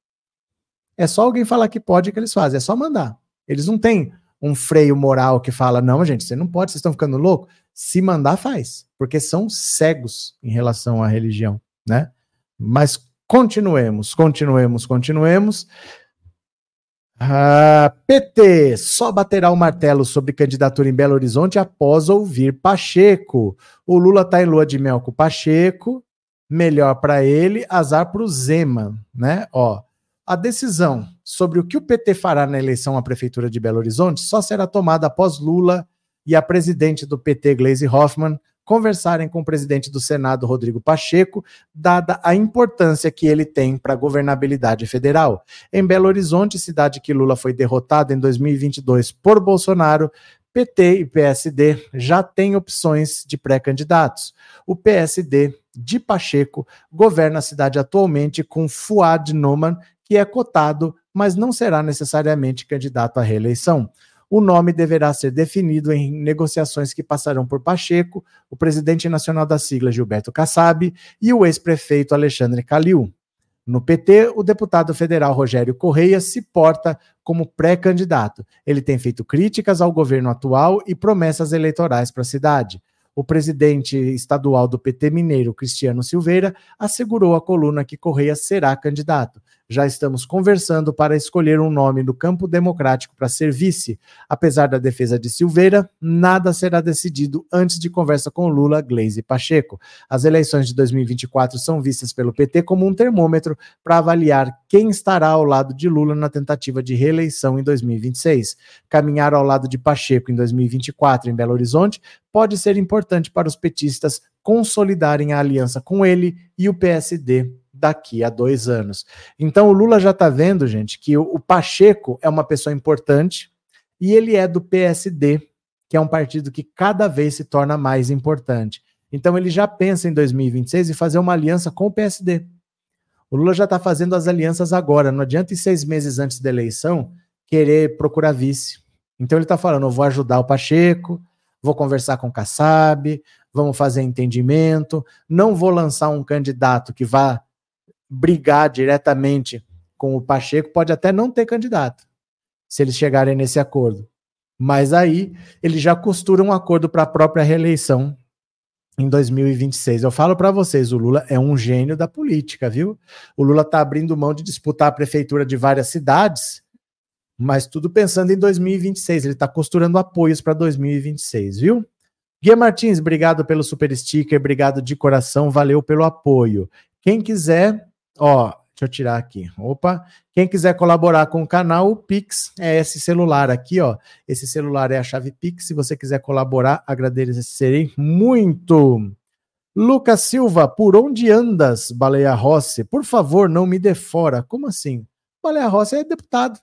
É só alguém falar que pode que eles fazem, é só mandar. Eles não têm um freio moral que fala: não, gente, você não pode, vocês estão ficando louco. Se mandar, faz, porque são cegos em relação à religião, né? Mas continuemos, continuemos, continuemos. Ah, PT só baterá o martelo sobre candidatura em Belo Horizonte após ouvir Pacheco. O Lula está em lua de mel com Pacheco, melhor para ele, azar para o Zema, né? Ó, a decisão sobre o que o PT fará na eleição à Prefeitura de Belo Horizonte só será tomada após Lula e a presidente do PT, Gleisi Hoffmann, conversarem com o presidente do Senado, Rodrigo Pacheco, dada a importância que ele tem para a governabilidade federal. Em Belo Horizonte, cidade que Lula foi derrotado em 2022 por Bolsonaro, PT e PSD já têm opções de pré-candidatos. O PSD de Pacheco governa a cidade atualmente com Fuad Noman, que é cotado, mas não será necessariamente candidato à reeleição. O nome deverá ser definido em negociações que passarão por Pacheco, o presidente nacional da sigla Gilberto Kassab e o ex-prefeito Alexandre Calil. No PT, o deputado federal Rogério Correia se porta como pré-candidato. Ele tem feito críticas ao governo atual e promessas eleitorais para a cidade. O presidente estadual do PT mineiro, Cristiano Silveira, assegurou à coluna que Correia será candidato. Já estamos conversando para escolher um nome no campo democrático para ser vice. Apesar da defesa de Silveira, nada será decidido antes de conversa com Lula, Gleisi e Pacheco. As eleições de 2024 são vistas pelo PT como um termômetro para avaliar quem estará ao lado de Lula na tentativa de reeleição em 2026. Caminhar ao lado de Pacheco em 2024 em Belo Horizonte pode ser importante para os petistas consolidarem a aliança com ele e o PSD daqui a dois anos. Então o Lula já está vendo, gente, que o, Pacheco é uma pessoa importante e ele é do PSD, que é um partido que cada vez se torna mais importante. Então ele já pensa em 2026 e fazer uma aliança com o PSD. O Lula já está fazendo as alianças agora. Não adianta ir seis meses antes da eleição querer procurar vice. Então ele está falando: eu vou ajudar o Pacheco, vou conversar com o Kassab, vamos fazer entendimento, não vou lançar um candidato que vá brigar diretamente com o Pacheco, pode até não ter candidato, se eles chegarem nesse acordo. Mas aí ele já costura um acordo para a própria reeleição em 2026. Eu falo para vocês, o Lula é um gênio da política, viu? O Lula está abrindo mão de disputar a prefeitura de várias cidades Mas tudo pensando em 2026. Ele está costurando apoios para 2026, viu? Guia Martins, obrigado pelo super sticker, obrigado de coração, valeu pelo apoio. Quem quiser, ó, deixa eu tirar aqui. Opa, quem quiser colaborar com o canal, o Pix é esse celular aqui, ó. Esse celular é a chave Pix. Se você quiser colaborar, agradecerei muito. Lucas Silva, por onde andas, Baleia Rossi? Por favor, não me dê fora. Como assim? Baleia Rossi é deputado.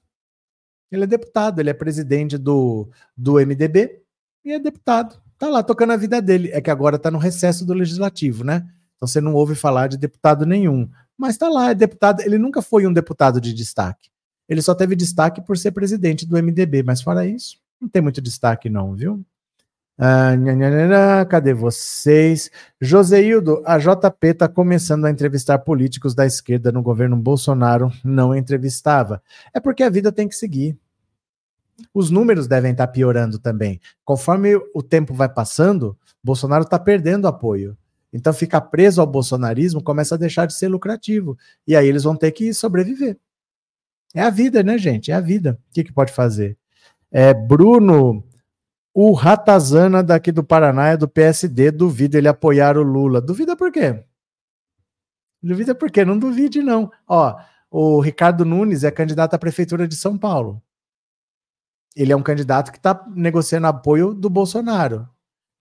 Ele é deputado, ele é presidente do, do MDB e é deputado tá lá tocando a vida dele. É que agora tá no recesso do legislativo, né? Então você não ouve falar de deputado nenhum. Mas tá lá, é deputado. Ele nunca foi um deputado de destaque. Ele só teve destaque por ser presidente do MDB, mas fora isso, não tem muito destaque, não, viu? Ah, cadê vocês? Joseildo, a JP está começando a entrevistar políticos da esquerda no governo Bolsonaro, não entrevistava. É porque a vida tem que seguir os números devem estar piorando também. Conforme o tempo vai passando, Bolsonaro está perdendo apoio. Então, ficar preso ao bolsonarismo começa a deixar de ser lucrativo. E aí eles vão ter que sobreviver. É a vida, né, gente? É a vida. O que, que pode fazer? É, Bruno, o Ratazana daqui do Paraná é do PSD, duvida ele apoiar o Lula. Duvida por quê? Duvida por quê? Não duvide, não. Ó, o Ricardo Nunes é candidato à prefeitura de São Paulo ele é um candidato que está negociando apoio do Bolsonaro.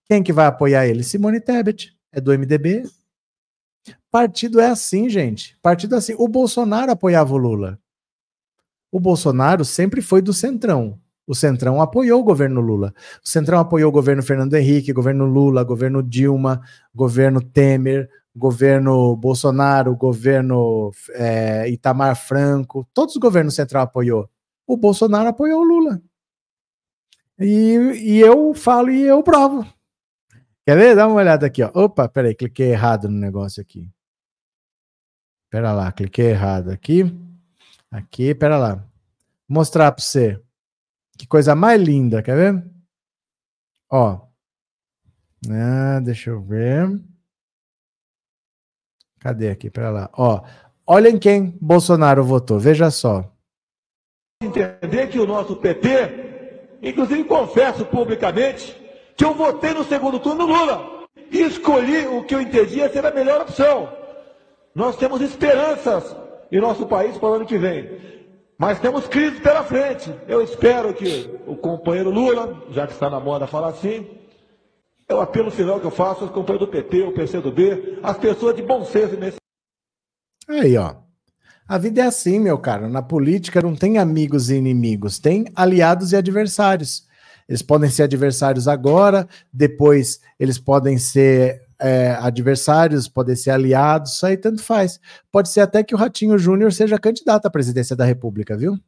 Quem que vai apoiar ele? Simone Tebet, é do MDB. Partido é assim, gente. Partido é assim. O Bolsonaro apoiava o Lula. O Bolsonaro sempre foi do Centrão. O Centrão apoiou o governo Lula. O Centrão apoiou o governo Fernando Henrique, governo Lula, governo Dilma, governo Temer, governo Bolsonaro, governo é, Itamar Franco. Todos os governos Central apoiou. O Bolsonaro apoiou o Lula. E, e eu falo e eu provo. Quer ver? Dá uma olhada aqui, ó. Opa, peraí, cliquei errado no negócio aqui. Pera lá, cliquei errado aqui. Aqui, pera lá. Vou mostrar para você. Que coisa mais linda, quer ver? Ó. Ah, deixa eu ver. Cadê aqui? Pera lá. Ó. Olhem quem Bolsonaro votou. Veja só. Entender que o nosso PT Inclusive, confesso publicamente que eu votei no segundo turno no Lula e escolhi o que eu entendia ser a melhor opção. Nós temos esperanças em nosso país para o ano que vem, mas temos crise pela frente. Eu espero que o companheiro Lula, já que está na moda falar assim, é o apelo final que eu faço aos companheiros do PT, o PCdoB, as pessoas de bom senso nesse. Aí, ó. A vida é assim, meu caro. Na política não tem amigos e inimigos, tem aliados e adversários. Eles podem ser adversários agora, depois eles podem ser é, adversários, podem ser aliados, isso aí tanto faz. Pode ser até que o Ratinho Júnior seja candidato à presidência da República, viu?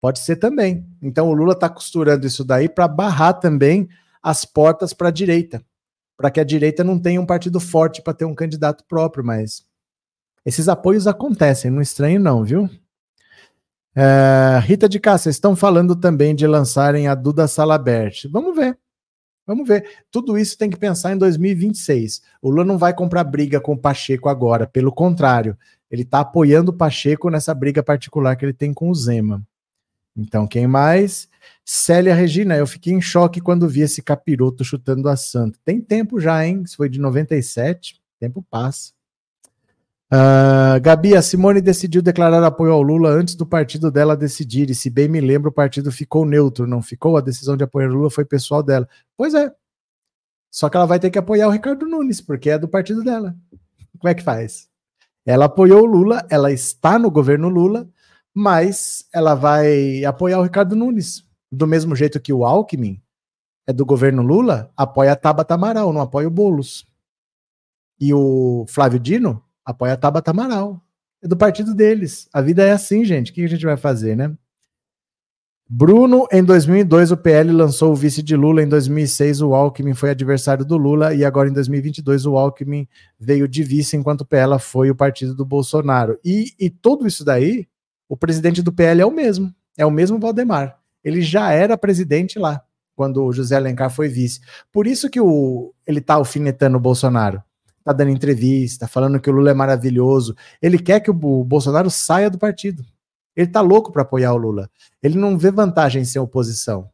Pode ser também. Então o Lula está costurando isso daí para barrar também as portas para a direita, para que a direita não tenha um partido forte para ter um candidato próprio, mas esses apoios acontecem, não estranho não, viu? É, Rita de Cássia, estão falando também de lançarem a Duda Salabert. Vamos ver. Vamos ver. Tudo isso tem que pensar em 2026. O Lula não vai comprar briga com o Pacheco agora, pelo contrário, ele está apoiando o Pacheco nessa briga particular que ele tem com o Zema. Então, quem mais? Célia Regina, eu fiquei em choque quando vi esse capiroto chutando a Santa. Tem tempo já, hein? Isso foi de 97. Tempo passa. Uh, Gabi, a Simone decidiu declarar apoio ao Lula antes do partido dela decidir, e se bem me lembro, o partido ficou neutro, não ficou? A decisão de apoiar o Lula foi pessoal dela. Pois é. Só que ela vai ter que apoiar o Ricardo Nunes, porque é do partido dela. Como é que faz? Ela apoiou o Lula, ela está no governo Lula, mas ela vai apoiar o Ricardo Nunes. Do mesmo jeito que o Alckmin é do governo Lula, apoia a Tabata Amaral, não apoia o Boulos. E o Flávio Dino apoia a Tabata Amaral. É do partido deles. A vida é assim, gente. O que a gente vai fazer, né? Bruno, em 2002, o PL lançou o vice de Lula. Em 2006, o Alckmin foi adversário do Lula. E agora, em 2022, o Alckmin veio de vice, enquanto o PL foi o partido do Bolsonaro. E, e tudo isso daí, o presidente do PL é o mesmo. É o mesmo Valdemar. Ele já era presidente lá, quando o José Alencar foi vice. Por isso que o, ele tá alfinetando o Bolsonaro tá dando entrevista, falando que o Lula é maravilhoso. Ele quer que o Bolsonaro saia do partido. Ele tá louco para apoiar o Lula. Ele não vê vantagem em ser oposição.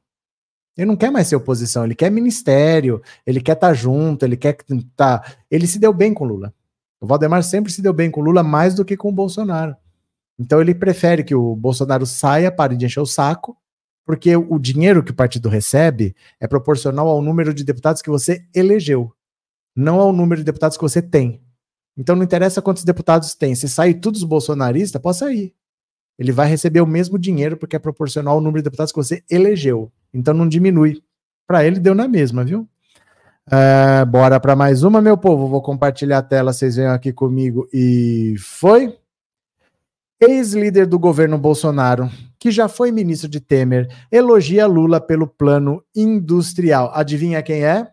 Ele não quer mais ser oposição, ele quer ministério, ele quer estar tá junto, ele quer estar. Tá... Ele se deu bem com o Lula. O Valdemar sempre se deu bem com o Lula mais do que com o Bolsonaro. Então ele prefere que o Bolsonaro saia, pare de encher o saco, porque o dinheiro que o partido recebe é proporcional ao número de deputados que você elegeu, não ao número de deputados que você tem. Então não interessa quantos deputados tem. Se sair todos os bolsonaristas, pode sair. Ele vai receber o mesmo dinheiro porque é proporcional ao número de deputados que você elegeu. Então não diminui. Para ele deu na mesma, viu? Uh, bora para mais uma, meu povo. Vou compartilhar a tela, vocês venham aqui comigo. E foi. Ex-líder do governo Bolsonaro, que já foi ministro de Temer, elogia Lula pelo plano industrial. Adivinha quem é?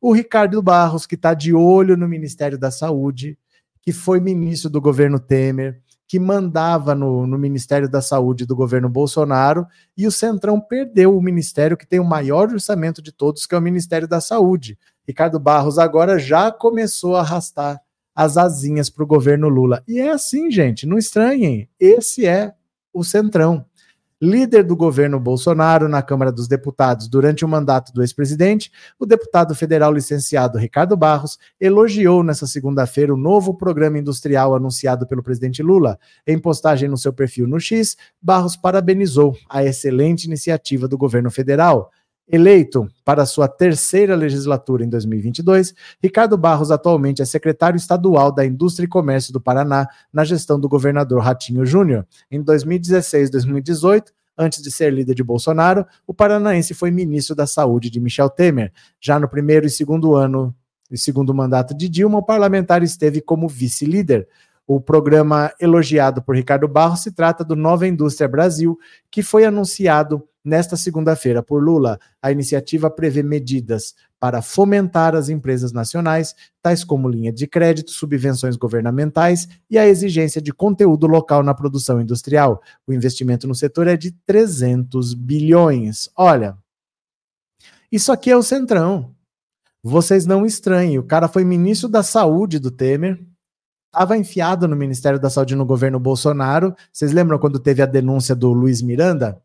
O Ricardo Barros, que está de olho no Ministério da Saúde, que foi ministro do governo Temer, que mandava no, no, Ministério da Saúde do governo Bolsonaro, e o Centrão perdeu o ministério que tem o maior orçamento de todos, que é o Ministério da Saúde. Ricardo Barros agora já começou a arrastar as asinhas para o governo Lula. E é assim, gente, não estranhem. Esse é o Centrão líder do governo Bolsonaro na Câmara dos Deputados durante o mandato do ex-presidente, o deputado federal licenciado Ricardo Barros elogiou nesta segunda-feira o novo programa industrial anunciado pelo presidente Lula. Em postagem no seu perfil no X, Barros parabenizou a excelente iniciativa do governo federal. Eleito para sua terceira legislatura em 2022, Ricardo Barros atualmente é secretário estadual da Indústria e Comércio do Paraná na gestão do governador Ratinho Júnior. Em 2016 e 2018, antes de ser líder de Bolsonaro, o paranaense foi ministro da Saúde de Michel Temer. Já no primeiro e segundo ano e segundo mandato de Dilma, o parlamentar esteve como vice-líder. O programa elogiado por Ricardo Barros se trata do Nova Indústria Brasil, que foi anunciado nesta segunda-feira por Lula. A iniciativa prevê medidas para fomentar as empresas nacionais, tais como linha de crédito, subvenções governamentais e a exigência de conteúdo local na produção industrial. O investimento no setor é de 300 bilhões. Olha, isso aqui é o Centrão. Vocês não estranhem, o cara foi ministro da Saúde do Temer, estava enfiado no Ministério da Saúde no governo Bolsonaro. Vocês lembram quando teve a denúncia do Luiz Miranda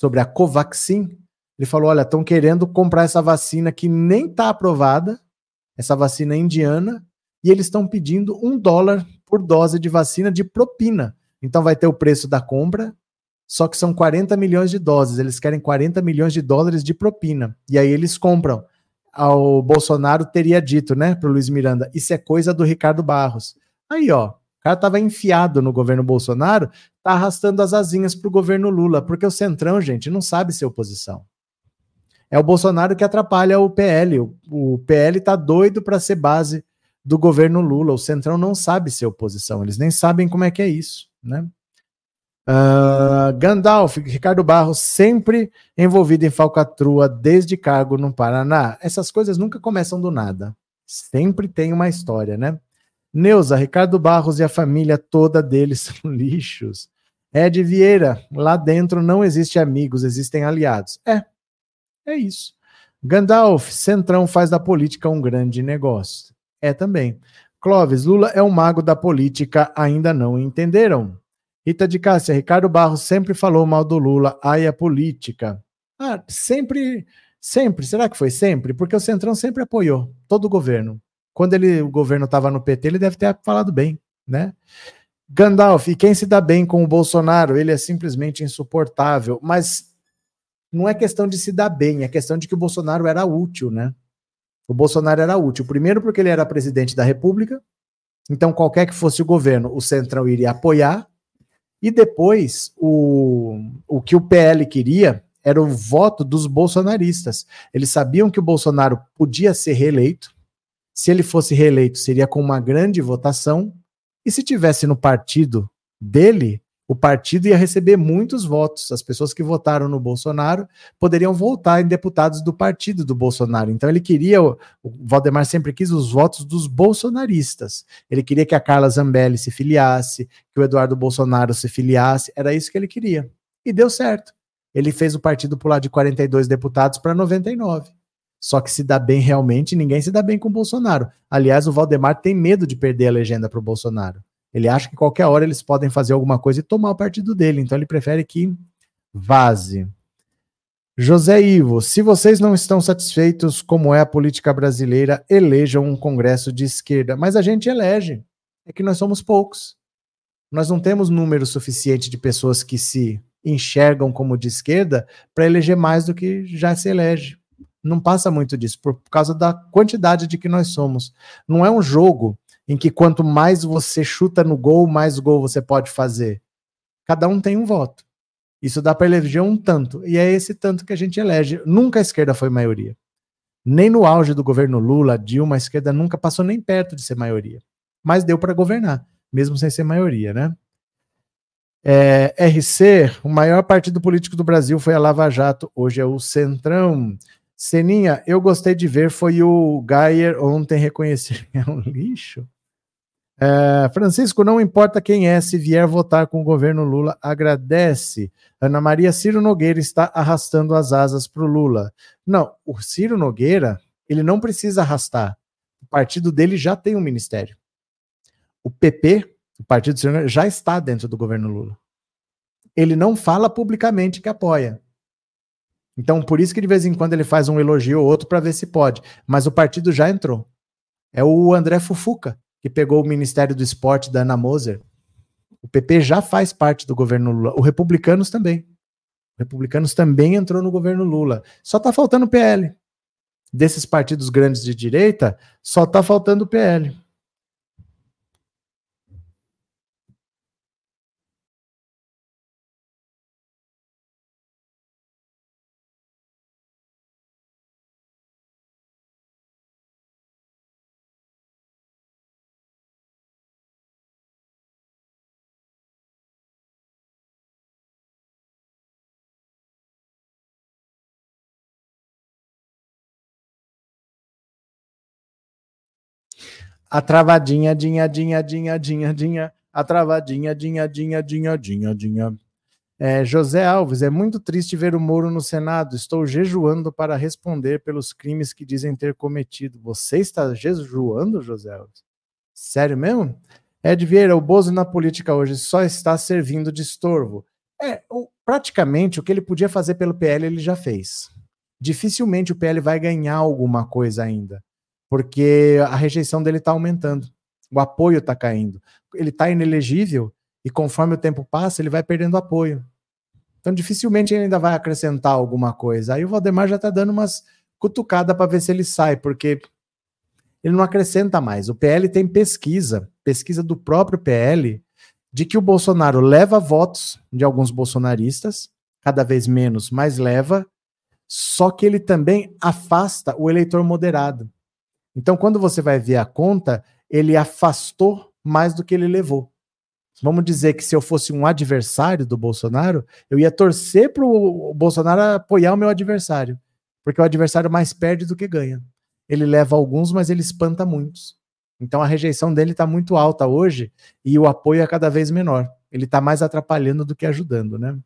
sobre a Covaxin? Ele falou: olha, estão querendo comprar essa vacina que nem está aprovada, essa vacina indiana, e eles estão pedindo um dólar por dose de vacina de propina. Então vai ter o preço da compra, só que são 40 milhões de doses. Eles querem 40 milhões de dólares de propina. E aí eles compram. O Bolsonaro teria dito, né, para o Luiz Miranda, isso é coisa do Ricardo Barros. Aí, ó, o cara estava enfiado no governo Bolsonaro, tá arrastando as asinhas para o governo Lula, porque o Centrão, gente, não sabe ser oposição. É o Bolsonaro que atrapalha o PL. O, o PL tá doido para ser base do governo Lula. O Centrão não sabe ser oposição, eles nem sabem como é que é isso, né? Uh, Gandalf, Ricardo Barros, sempre envolvido em falcatrua desde cargo no Paraná. Essas coisas nunca começam do nada. Sempre tem uma história, né? Neuza, Ricardo Barros e a família toda deles são lixos. Ed Vieira, lá dentro não existe amigos, existem aliados. É, é isso. Gandalf, Centrão faz da política um grande negócio. É também. Clóvis, Lula é um mago da política, ainda não entenderam. Rita de Cássia, Ricardo Barros sempre falou mal do Lula, ai a política. Ah, sempre, sempre, será que foi sempre? Porque o Centrão sempre apoiou todo o governo. Quando ele, o governo estava no PT, ele deve ter falado bem, né? Gandalf, e quem se dá bem com o Bolsonaro? Ele é simplesmente insuportável. Mas não é questão de se dar bem, é questão de que o Bolsonaro era útil, né? O Bolsonaro era útil. Primeiro, porque ele era presidente da República, então qualquer que fosse o governo, o Centrão iria apoiar. E depois, o, o que o PL queria era o voto dos bolsonaristas. Eles sabiam que o Bolsonaro podia ser reeleito, se ele fosse reeleito, seria com uma grande votação, e se tivesse no partido dele, o partido ia receber muitos votos. As pessoas que votaram no Bolsonaro poderiam votar em deputados do partido do Bolsonaro. Então ele queria, o Valdemar sempre quis os votos dos bolsonaristas. Ele queria que a Carla Zambelli se filiasse, que o Eduardo Bolsonaro se filiasse. Era isso que ele queria. E deu certo. Ele fez o partido pular de 42 deputados para 99. Só que se dá bem realmente, ninguém se dá bem com o Bolsonaro. Aliás, o Valdemar tem medo de perder a legenda para o Bolsonaro. Ele acha que qualquer hora eles podem fazer alguma coisa e tomar o partido dele. Então ele prefere que vaze. José Ivo, se vocês não estão satisfeitos como é a política brasileira, elejam um Congresso de esquerda. Mas a gente elege. É que nós somos poucos. Nós não temos número suficiente de pessoas que se enxergam como de esquerda para eleger mais do que já se elege. Não passa muito disso, por causa da quantidade de que nós somos. Não é um jogo em que quanto mais você chuta no gol, mais gol você pode fazer. Cada um tem um voto. Isso dá para eleger um tanto. E é esse tanto que a gente elege. Nunca a esquerda foi maioria. Nem no auge do governo Lula, Dilma, a esquerda nunca passou nem perto de ser maioria. Mas deu para governar, mesmo sem ser maioria, né? É, RC, o maior partido político do Brasil foi a Lava Jato, hoje é o Centrão. Seninha, eu gostei de ver, foi o Gayer ontem reconhecer é um lixo. É, Francisco, não importa quem é, se vier votar com o governo Lula, agradece. Ana Maria Ciro Nogueira está arrastando as asas para o Lula. Não, o Ciro Nogueira, ele não precisa arrastar. O partido dele já tem um ministério. O PP o Partido Senhor já está dentro do governo Lula. Ele não fala publicamente que apoia. Então, por isso que de vez em quando ele faz um elogio ou outro para ver se pode. Mas o partido já entrou. É o André Fufuca, que pegou o Ministério do Esporte da Ana Moser. O PP já faz parte do governo Lula. O Republicanos também. O Republicanos também entrou no governo Lula. Só está faltando o PL. Desses partidos grandes de direita, só está faltando o PL. A travadinha, dinha, dinha, dinha, dinha, dinha. A travadinha, dinha, dinha, dinha, dinha, dinha. É, José Alves, é muito triste ver o Moro no Senado. Estou jejuando para responder pelos crimes que dizem ter cometido. Você está jejuando, José Alves? Sério mesmo? Ed Vieira, o Bozo na política hoje só está servindo de estorvo. É, praticamente o que ele podia fazer pelo PL ele já fez. Dificilmente o PL vai ganhar alguma coisa ainda porque a rejeição dele está aumentando, o apoio está caindo. Ele está inelegível e conforme o tempo passa, ele vai perdendo apoio. Então, dificilmente ele ainda vai acrescentar alguma coisa. Aí o Valdemar já está dando umas cutucadas para ver se ele sai, porque ele não acrescenta mais. O PL tem pesquisa, pesquisa do próprio PL, de que o Bolsonaro leva votos de alguns bolsonaristas, cada vez menos, mas leva, só que ele também afasta o eleitor moderado. Então, quando você vai ver a conta, ele afastou mais do que ele levou. Vamos dizer que se eu fosse um adversário do Bolsonaro, eu ia torcer para o Bolsonaro apoiar o meu adversário, porque o adversário mais perde do que ganha. Ele leva alguns, mas ele espanta muitos. Então a rejeição dele está muito alta hoje e o apoio é cada vez menor. Ele está mais atrapalhando do que ajudando, né?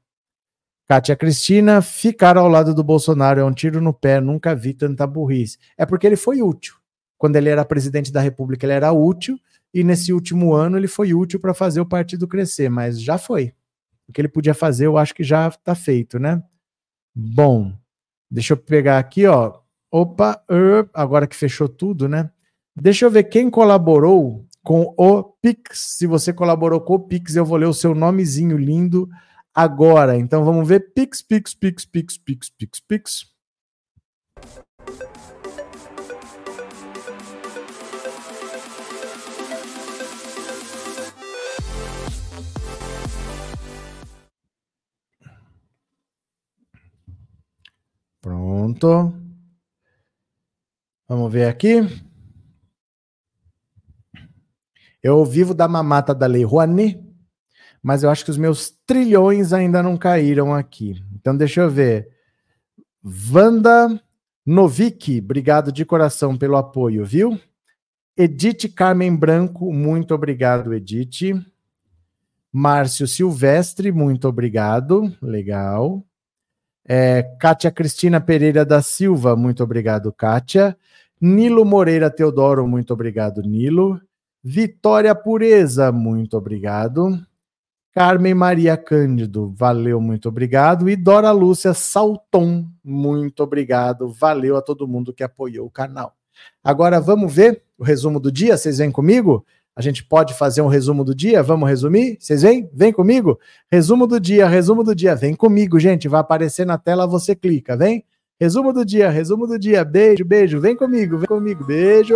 Kátia Cristina, ficar ao lado do Bolsonaro é um tiro no pé, nunca vi tanta burrice. É porque ele foi útil quando ele era presidente da República, ele era útil, e nesse último ano ele foi útil para fazer o partido crescer, mas já foi. O que ele podia fazer, eu acho que já está feito, né? Bom, deixa eu pegar aqui, ó. Opa, agora que fechou tudo, né? Deixa eu ver quem colaborou com o Pix. Se você colaborou com o Pix, eu vou ler o seu nomezinho lindo agora. Então vamos ver Pix, Pix, Pix, Pix, Pix, Pix, Pix. Pronto. Vamos ver aqui. Eu vivo da mamata da Lei Rouanet, mas eu acho que os meus trilhões ainda não caíram aqui. Então deixa eu ver. Vanda Novik, obrigado de coração pelo apoio, viu? Edith Carmen Branco, muito obrigado, Edith. Márcio Silvestre, muito obrigado. Legal. É, Kátia Cristina Pereira da Silva, muito obrigado, Kátia. Nilo Moreira Teodoro, muito obrigado, Nilo. Vitória Pureza, muito obrigado. Carmen Maria Cândido, valeu, muito obrigado. E Dora Lúcia Salton, muito obrigado. Valeu a todo mundo que apoiou o canal. Agora vamos ver o resumo do dia? Vocês vêm comigo? A gente pode fazer um resumo do dia? Vamos resumir? Vocês vêm? Vem comigo? Resumo do dia, resumo do dia. Vem comigo, gente. Vai aparecer na tela, você clica, vem? Resumo do dia, resumo do dia. Beijo, beijo. Vem comigo, vem comigo. Beijo.